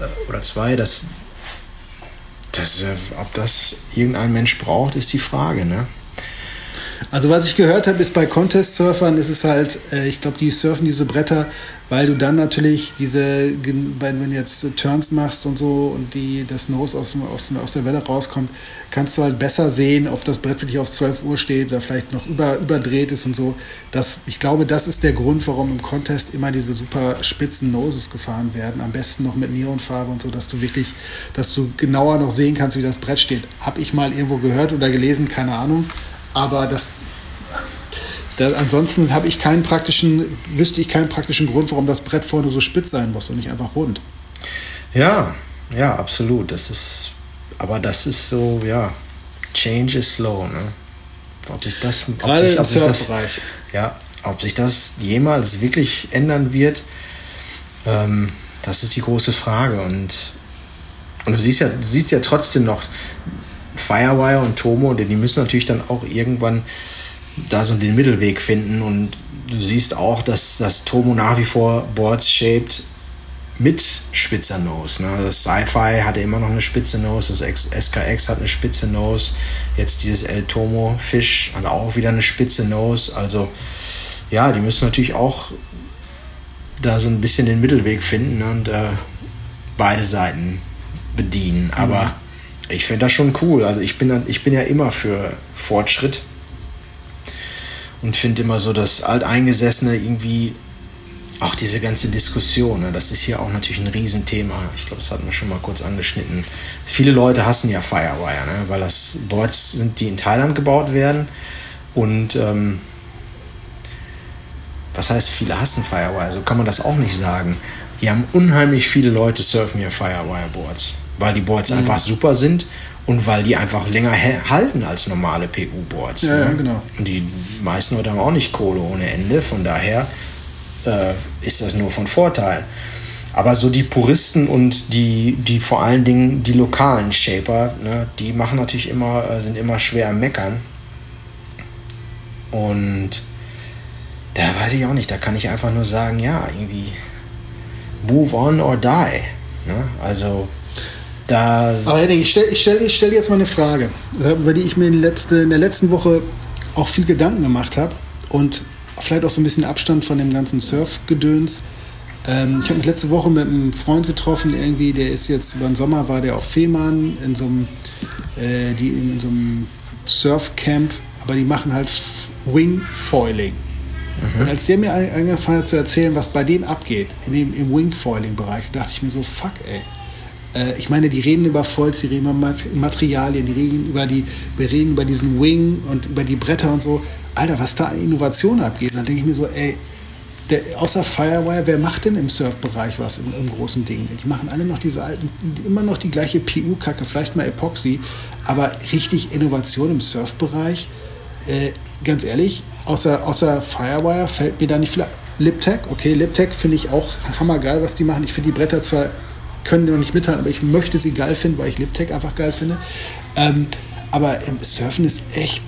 S2: äh, oder zwei, das, das, ob das irgendein Mensch braucht, ist die Frage, ne?
S1: Also was ich gehört habe, ist bei Contest-Surfern ist es halt, äh, ich glaube, die surfen diese Bretter, weil du dann natürlich diese, wenn du jetzt Turns machst und so und die, das Nose aus, aus, aus der Welle rauskommt, kannst du halt besser sehen, ob das Brett wirklich auf 12 Uhr steht oder vielleicht noch über, überdreht ist und so. Das, ich glaube, das ist der Grund, warum im Contest immer diese super spitzen Noses gefahren werden. Am besten noch mit Neonfarbe und so, dass du wirklich, dass du genauer noch sehen kannst, wie das Brett steht. Habe ich mal irgendwo gehört oder gelesen, keine Ahnung. Aber das, das ansonsten habe ich keinen praktischen, wüsste ich keinen praktischen Grund, warum das Brett vorne so spitz sein muss und nicht einfach rund.
S2: Ja, ja, absolut. Das ist, aber das ist so, ja, Change is slow, ne? Ob sich das, Gerade ob sich, ob sich das, ja, ob sich das jemals wirklich ändern wird, ähm, das ist die große Frage. Und, und du siehst ja, du siehst ja trotzdem noch, Firewire und Tomo, die müssen natürlich dann auch irgendwann da so den Mittelweg finden. Und du siehst auch, dass das Tomo nach wie vor Boards shaped mit spitzer Nose. Ne? Das Sci-Fi hatte immer noch eine spitze Nose, das SKX hat eine spitze Nose. Jetzt dieses El Tomo Fisch hat auch wieder eine spitze Nose. Also ja, die müssen natürlich auch da so ein bisschen den Mittelweg finden und äh, beide Seiten bedienen. Aber mhm ich finde das schon cool. Also ich bin, ich bin ja immer für Fortschritt und finde immer so, dass Alteingesessene irgendwie auch diese ganze Diskussion, ne, das ist hier auch natürlich ein Riesenthema. Ich glaube, das hatten wir schon mal kurz angeschnitten. Viele Leute hassen ja Firewire, ne, weil das Boards sind, die in Thailand gebaut werden. Und ähm, was heißt, viele hassen Firewire? So kann man das auch nicht sagen. Hier haben unheimlich viele Leute surfen hier Firewire-Boards, weil die Boards mhm. einfach super sind und weil die einfach länger halten als normale PU-Boards.
S1: Ja,
S2: ne?
S1: ja, genau.
S2: Und die meisten Leute haben auch nicht Kohle ohne Ende, von daher äh, ist das nur von Vorteil. Aber so die Puristen und die, die vor allen Dingen die lokalen Shaper, ne, die machen natürlich immer, äh, sind immer schwer am Meckern. Und da weiß ich auch nicht, da kann ich einfach nur sagen, ja, irgendwie move on or die. Ne? Also da.
S1: Aber Henning, ich stelle stell, stell jetzt mal eine Frage, über die ich mir in, letzte, in der letzten Woche auch viel Gedanken gemacht habe und vielleicht auch so ein bisschen Abstand von dem ganzen Surfgedöns. Ähm, ich habe mich letzte Woche mit einem Freund getroffen, irgendwie, der ist jetzt über den Sommer war der auf Fehmarn in so einem, äh, die in so einem Surfcamp, aber die machen halt Wingfoiling. Mhm. Und als der mir angefangen hat zu erzählen, was bei denen abgeht, in dem, im Wingfoiling-Bereich, dachte ich mir so, fuck ey. Äh, ich meine, die reden über Volz, die reden über Materialien, die reden über die, wir reden über diesen Wing und über die Bretter und so. Alter, was da an Innovation abgeht. dann denke ich mir so, ey, der, außer Firewire, wer macht denn im Surfbereich was im, im, großen Ding? Die machen alle noch diese alten, immer noch die gleiche PU-Kacke, vielleicht mal Epoxy, aber richtig Innovation im Surfbereich, äh, ganz ehrlich, außer, außer Firewire fällt mir da nicht viel. Liptech, okay, Liptech finde ich auch hammergeil, was die machen. Ich finde die Bretter zwar können noch nicht mithalten, aber ich möchte sie geil finden, weil ich Liptech einfach geil finde. Ähm, aber im Surfen ist echt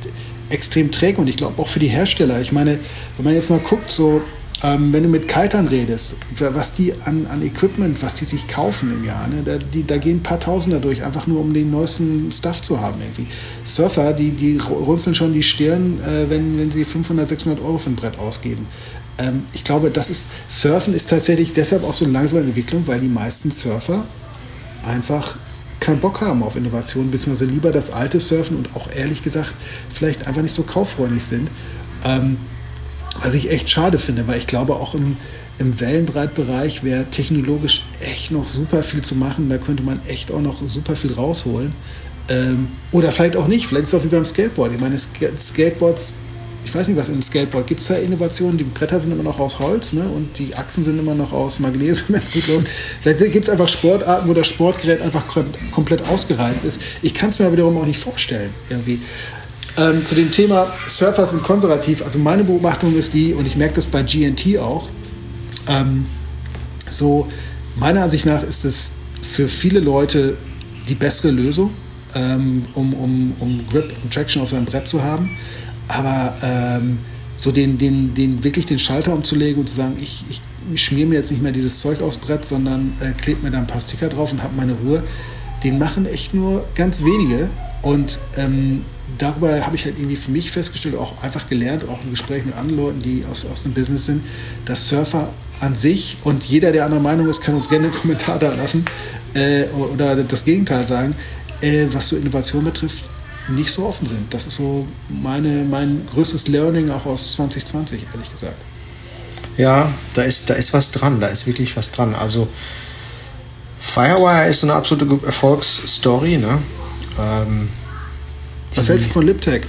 S1: extrem träge und ich glaube auch für die Hersteller. Ich meine, wenn man jetzt mal guckt, so ähm, wenn du mit Kitern redest, was die an, an Equipment, was die sich kaufen im Jahr, ne, da, die, da gehen ein paar Tausender durch, einfach nur um den neuesten Stuff zu haben irgendwie. Surfer, die, die runzeln schon die Stirn, äh, wenn, wenn sie 500, 600 Euro für ein Brett ausgeben. Ähm, ich glaube, das ist, Surfen ist tatsächlich deshalb auch so eine langsame Entwicklung, weil die meisten Surfer einfach keinen Bock haben auf Innovation, beziehungsweise lieber das alte Surfen und auch ehrlich gesagt vielleicht einfach nicht so kauffreundlich sind. Ähm, was ich echt schade finde, weil ich glaube, auch im, im Wellenbreitbereich wäre technologisch echt noch super viel zu machen. Da könnte man echt auch noch super viel rausholen. Ähm, oder vielleicht auch nicht. Vielleicht ist es auch wie beim Skateboard. Ich meine, Skateboards, ich weiß nicht, was im Skateboard gibt es da Innovationen. Die Bretter sind immer noch aus Holz ne? und die Achsen sind immer noch aus Magnesium, wenn es gut läuft. Vielleicht gibt es einfach Sportarten, wo das Sportgerät einfach komplett ausgereizt ist. Ich kann es mir aber wiederum auch nicht vorstellen. Irgendwie. Ähm, zu dem Thema Surfer sind konservativ. Also meine Beobachtung ist die, und ich merke das bei GNT auch, ähm, so meiner Ansicht nach ist es für viele Leute die bessere Lösung, ähm, um, um, um Grip und Traction auf seinem Brett zu haben. Aber ähm, so den, den, den, wirklich den Schalter umzulegen und zu sagen, ich, ich, schmier mir jetzt nicht mehr dieses Zeug aufs Brett, sondern äh, klebe mir da ein paar Sticker drauf und habe meine Ruhe, den machen echt nur ganz wenige. Und ähm, darüber habe ich halt irgendwie für mich festgestellt, auch einfach gelernt, auch im Gespräch mit anderen Leuten, die aus, aus dem Business sind, dass Surfer an sich und jeder, der anderer Meinung ist, kann uns gerne einen Kommentar da lassen äh, oder das Gegenteil sagen, äh, was so Innovation betrifft, nicht so offen sind. Das ist so meine, mein größtes Learning auch aus 2020, ehrlich gesagt.
S2: Ja, da ist, da ist was dran, da ist wirklich was dran. Also Firewire ist eine absolute Erfolgsstory, ne? Ähm,
S1: was hältst du von Liptech?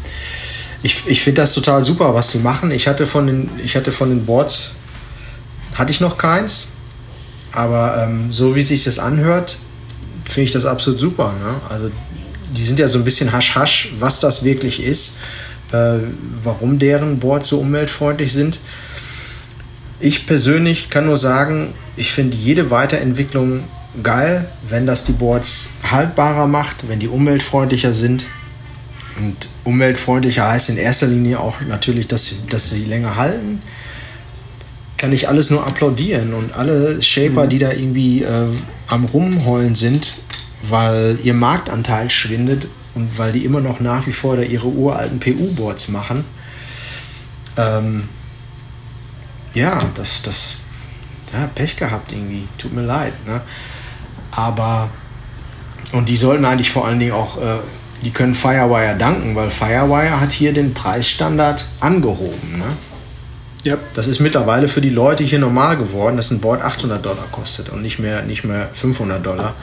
S2: Ich, ich finde das total super, was sie machen. Ich hatte von den, ich hatte von den Boards, hatte ich noch keins, aber ähm, so wie sich das anhört, finde ich das absolut super. Ne? Also die sind ja so ein bisschen hasch-hasch, was das wirklich ist, äh, warum deren Boards so umweltfreundlich sind. Ich persönlich kann nur sagen, ich finde jede Weiterentwicklung geil, wenn das die Boards haltbarer macht, wenn die umweltfreundlicher sind. Und umweltfreundlicher heißt in erster Linie auch natürlich, dass sie, dass sie länger halten. Kann ich alles nur applaudieren. Und alle Shaper, mhm. die da irgendwie äh, am Rumheulen sind, weil ihr Marktanteil schwindet und weil die immer noch nach wie vor da ihre uralten PU-Boards machen. Ähm, ja, das, das, ja, Pech gehabt irgendwie. Tut mir leid. Ne? Aber, und die sollten eigentlich vor allen Dingen auch äh, die können Firewire danken, weil Firewire hat hier den Preisstandard angehoben. Ne? Ja. Das ist mittlerweile für die Leute hier normal geworden, dass ein Board 800 Dollar kostet und nicht mehr, nicht mehr 500 Dollar,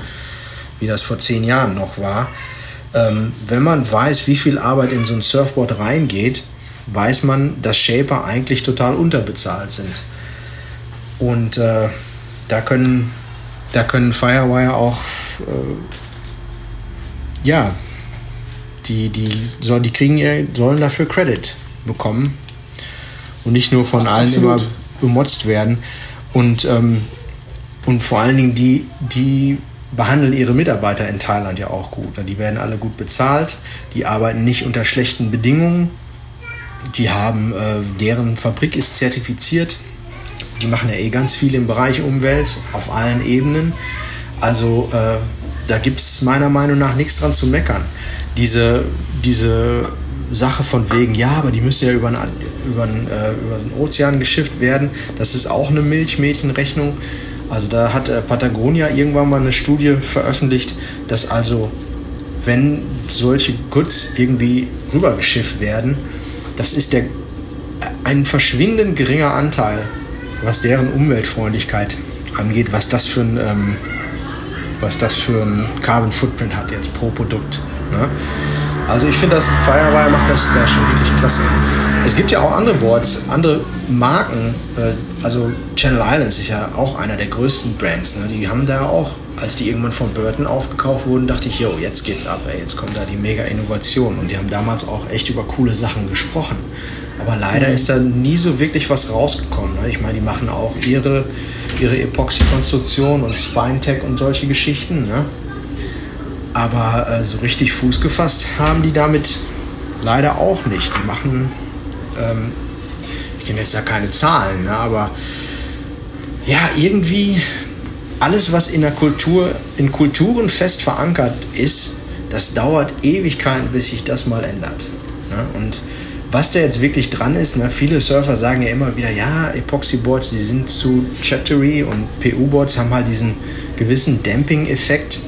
S2: wie das vor zehn Jahren noch war. Ähm, wenn man weiß, wie viel Arbeit in so ein Surfboard reingeht, weiß man, dass Shaper eigentlich total unterbezahlt sind. Und äh, da können, da können Firewire auch, äh, ja, die, die, soll, die kriegen, sollen dafür Credit bekommen und nicht nur von allen Absolut. immer bemotzt werden. Und, ähm, und vor allen Dingen die, die behandeln ihre Mitarbeiter in Thailand ja auch gut. Die werden alle gut bezahlt, die arbeiten nicht unter schlechten Bedingungen, die haben, äh, deren Fabrik ist zertifiziert, die machen ja eh ganz viel im Bereich Umwelt auf allen Ebenen. Also äh, da gibt es meiner Meinung nach nichts dran zu meckern. Diese, diese Sache von wegen, ja, aber die müssen ja über einen, über, einen, äh, über den Ozean geschifft werden, das ist auch eine Milchmädchenrechnung. Also da hat äh, Patagonia irgendwann mal eine Studie veröffentlicht, dass also, wenn solche Goods irgendwie rübergeschifft werden, das ist der, ein verschwindend geringer Anteil, was deren Umweltfreundlichkeit angeht, was das für ein, ähm, was das für ein Carbon Footprint hat jetzt pro Produkt. Ne? Also ich finde, das Firewire macht das da schon wirklich klasse. Es gibt ja auch andere Boards, andere Marken. Also Channel Islands ist ja auch einer der größten Brands. Ne? Die haben da auch, als die irgendwann von Burton aufgekauft wurden, dachte ich, jo, jetzt geht's ab, ey, jetzt kommt da die mega Innovation. Und die haben damals auch echt über coole Sachen gesprochen. Aber leider mhm. ist da nie so wirklich was rausgekommen. Ne? Ich meine, die machen auch ihre, ihre Epoxy-Konstruktion und Spine-Tech und solche Geschichten. Ne? Aber äh, so richtig Fuß gefasst haben die damit leider auch nicht. Die machen, ähm, kenne jetzt da keine Zahlen, ne, aber ja, irgendwie alles, was in der Kultur, in Kulturen fest verankert ist, das dauert Ewigkeiten, bis sich das mal ändert. Ne? Und was da jetzt wirklich dran ist, ne, viele Surfer sagen ja immer wieder, ja, Epoxy-Boards, die sind zu chattery und PU-Boards haben halt diesen gewissen Damping-Effekt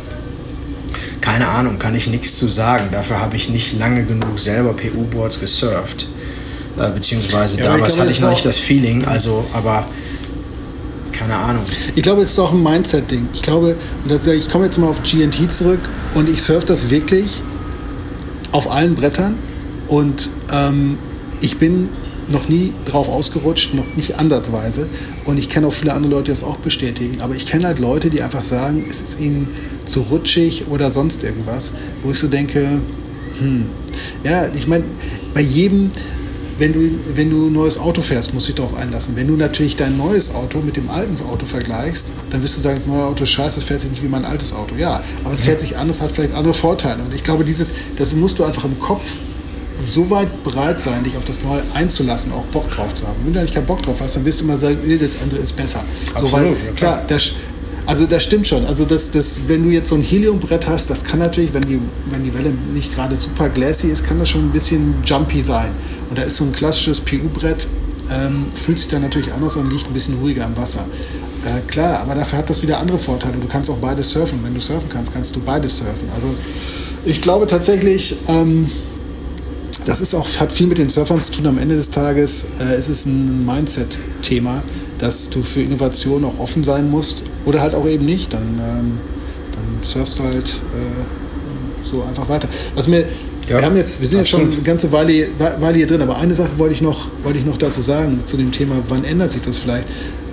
S2: keine Ahnung, kann ich nichts zu sagen. Dafür habe ich nicht lange genug selber PU-Boards gesurft. Äh, beziehungsweise ja, damals glaube, hatte ich noch nicht das Feeling, also, aber keine Ahnung.
S1: Ich glaube, es ist auch ein Mindset-Ding. Ich glaube, das, ich komme jetzt mal auf GNT zurück und ich surfe das wirklich auf allen Brettern und ähm, ich bin noch nie drauf ausgerutscht, noch nicht ansatzweise. Und ich kenne auch viele andere Leute, die das auch bestätigen. Aber ich kenne halt Leute, die einfach sagen, es ist ihnen zu rutschig oder sonst irgendwas, wo ich so denke, hm, ja, ich meine, bei jedem, wenn du, wenn du ein neues Auto fährst, musst du dich darauf einlassen. Wenn du natürlich dein neues Auto mit dem alten Auto vergleichst, dann wirst du sagen, das neue Auto ist scheiße, es fährt sich nicht wie mein altes Auto. Ja, aber es fährt sich anders, hat vielleicht andere Vorteile. Und ich glaube, dieses, das musst du einfach im Kopf so weit bereit sein, dich auf das Neue einzulassen, auch Bock drauf zu haben. Wenn du da nicht keinen Bock drauf hast, dann wirst du immer sagen, das andere ist besser. Absolut, so, weil, ja, klar, das, also das stimmt schon. Also das, das, wenn du jetzt so ein Heliumbrett hast, das kann natürlich, wenn die, wenn die Welle nicht gerade super glassy ist, kann das schon ein bisschen jumpy sein. Und da ist so ein klassisches PU-Brett, ähm, fühlt sich dann natürlich anders an, liegt ein bisschen ruhiger am Wasser. Äh, klar, aber dafür hat das wieder andere Vorteile. Du kannst auch beides surfen. Wenn du surfen kannst, kannst du beides surfen. Also ich glaube tatsächlich, ähm, das ist auch, hat viel mit den Surfern zu tun. Am Ende des Tages äh, ist es ein Mindset-Thema, dass du für Innovation auch offen sein musst oder halt auch eben nicht. Dann, ähm, dann surfst du halt äh, so einfach weiter. Was mir ja, wir haben jetzt, wir sind absolut. jetzt schon eine ganze Weile, Weile hier drin, aber eine Sache wollte ich, noch, wollte ich noch dazu sagen, zu dem Thema, wann ändert sich das vielleicht?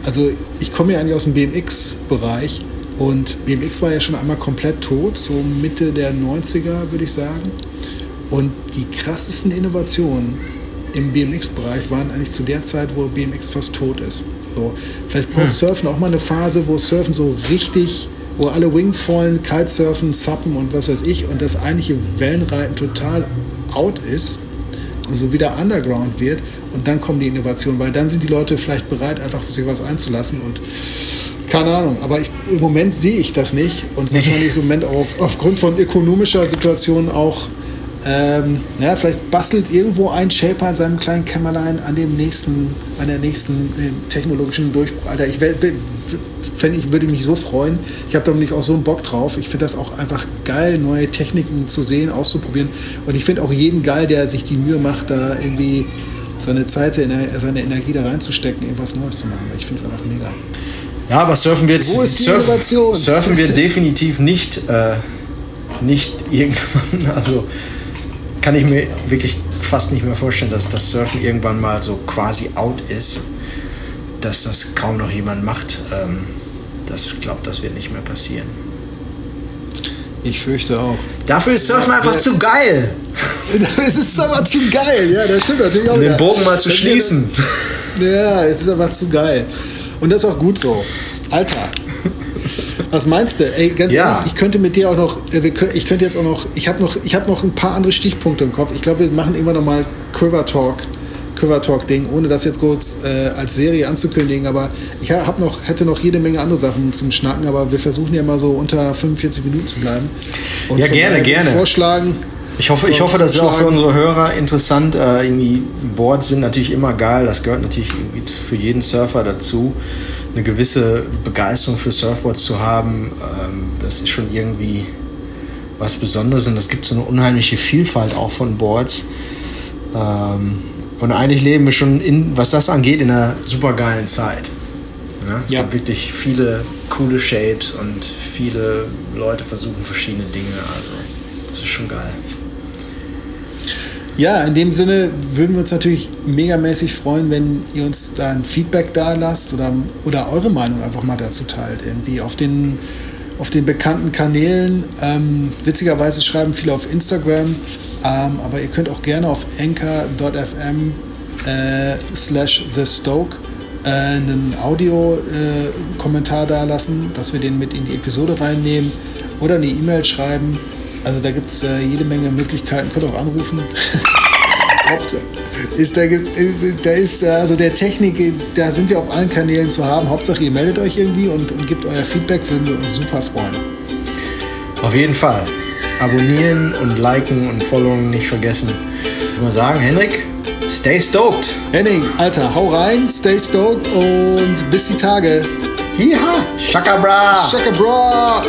S1: Also ich komme ja eigentlich aus dem BMX-Bereich und BMX war ja schon einmal komplett tot, so Mitte der 90er würde ich sagen. Und die krassesten Innovationen im BMX-Bereich waren eigentlich zu der Zeit, wo BMX fast tot ist. So, vielleicht braucht hm. Surfen auch mal eine Phase, wo Surfen so richtig, wo alle Wingfallen, Kitesurfen, Suppen und was weiß ich und das eigentliche Wellenreiten total out ist und so wieder Underground wird und dann kommen die Innovationen, weil dann sind die Leute vielleicht bereit, einfach sich was einzulassen und keine Ahnung, aber ich, im Moment sehe ich das nicht und wahrscheinlich im Moment auf, aufgrund von ökonomischer Situation auch ähm, ja, vielleicht bastelt irgendwo ein Shaper in seinem kleinen Kämmerlein an dem nächsten, an der nächsten äh, technologischen Durchbruch. Alter, ich, fänd, ich würde mich so freuen. Ich habe da nämlich auch so einen Bock drauf. Ich finde das auch einfach geil, neue Techniken zu sehen, auszuprobieren. Und ich finde auch jeden geil, der sich die Mühe macht, da irgendwie seine Zeit, seine seine Energie da reinzustecken, irgendwas Neues zu machen. Ich finde es einfach mega.
S2: Ja, aber surfen wir,
S1: Wo ist die
S2: surfen,
S1: Innovation?
S2: surfen wir definitiv nicht, äh, nicht irgendwann. Also kann ich mir wirklich fast nicht mehr vorstellen, dass das Surfen irgendwann mal so quasi out ist, dass das kaum noch jemand macht. Ähm, das ich glaube, das wird nicht mehr passieren.
S1: Ich fürchte auch.
S2: Dafür ist Surfen einfach
S1: ja.
S2: zu geil.
S1: es ist aber zu geil, ja, das stimmt natürlich auch.
S2: Um den. Bogen mal zu
S1: Das ja
S2: schließen.
S1: Ja, es ist aber zu geil. Und das ist auch gut so. Alter. Was meinst du? Ey, ganz
S2: Ja.
S1: ehrlich, ich könnte mit dir auch noch, äh, ich könnte jetzt auch noch, ich habe noch, ich habe noch ein paar andere Stichpunkte im Kopf. Ich glaube, wir machen irgendwann noch mal Quiver Talk, Quiver Talk Ding, ohne das jetzt kurz äh, als Serie anzukündigen. Aber ich habe noch, hätte noch jede Menge andere Sachen zum Schnacken. Aber wir versuchen ja mal so unter 45 Minuten zu bleiben. Und
S2: Ja, gerne, gerne.
S1: Vorschlagen.
S2: Ich hoffe, ich hoffe, das ist auch für unsere Hörer interessant. Äh, irgendwie Boards sind natürlich immer geil. Das gehört natürlich für jeden Surfer dazu, eine gewisse Begeisterung für Surfboards zu haben. Ähm, das ist schon irgendwie was Besonderes und es gibt so eine unheimliche Vielfalt auch von Boards. Ähm, und eigentlich leben wir schon, in, was das angeht, in einer super geilen Zeit. Ja, es
S1: Ja.
S2: gibt wirklich viele coole Shapes und viele Leute versuchen verschiedene Dinge. Also das ist schon geil.
S1: Ja, in dem Sinne würden wir uns natürlich megamäßig freuen, wenn ihr uns da ein Feedback da lasst oder, oder eure Meinung einfach mal dazu teilt. Irgendwie auf den, auf den bekannten Kanälen. Ähm, witzigerweise schreiben viele auf Instagram, ähm, aber ihr könnt auch gerne auf anchor.fm äh, slash the Stoke äh, einen Audio-Kommentar da lassen, dass wir den mit in die Episode reinnehmen oder eine E-Mail schreiben. Also da gibt es äh, jede Menge Möglichkeiten, könnt auch anrufen. Ist, da, gibt, ist, da ist äh, also der Technik, da sind wir auf allen Kanälen zu haben. Hauptsache ihr meldet euch irgendwie und, und gebt euer Feedback, würden wir uns super freuen.
S2: Auf jeden Fall. Abonnieren und liken und followen nicht vergessen. Ich würde mal sagen, Henrik, stay stoked.
S1: Henning, Alter, hau rein, stay stoked und bis die Tage. Hiha!
S2: Shaka bra.
S1: Shaka bra!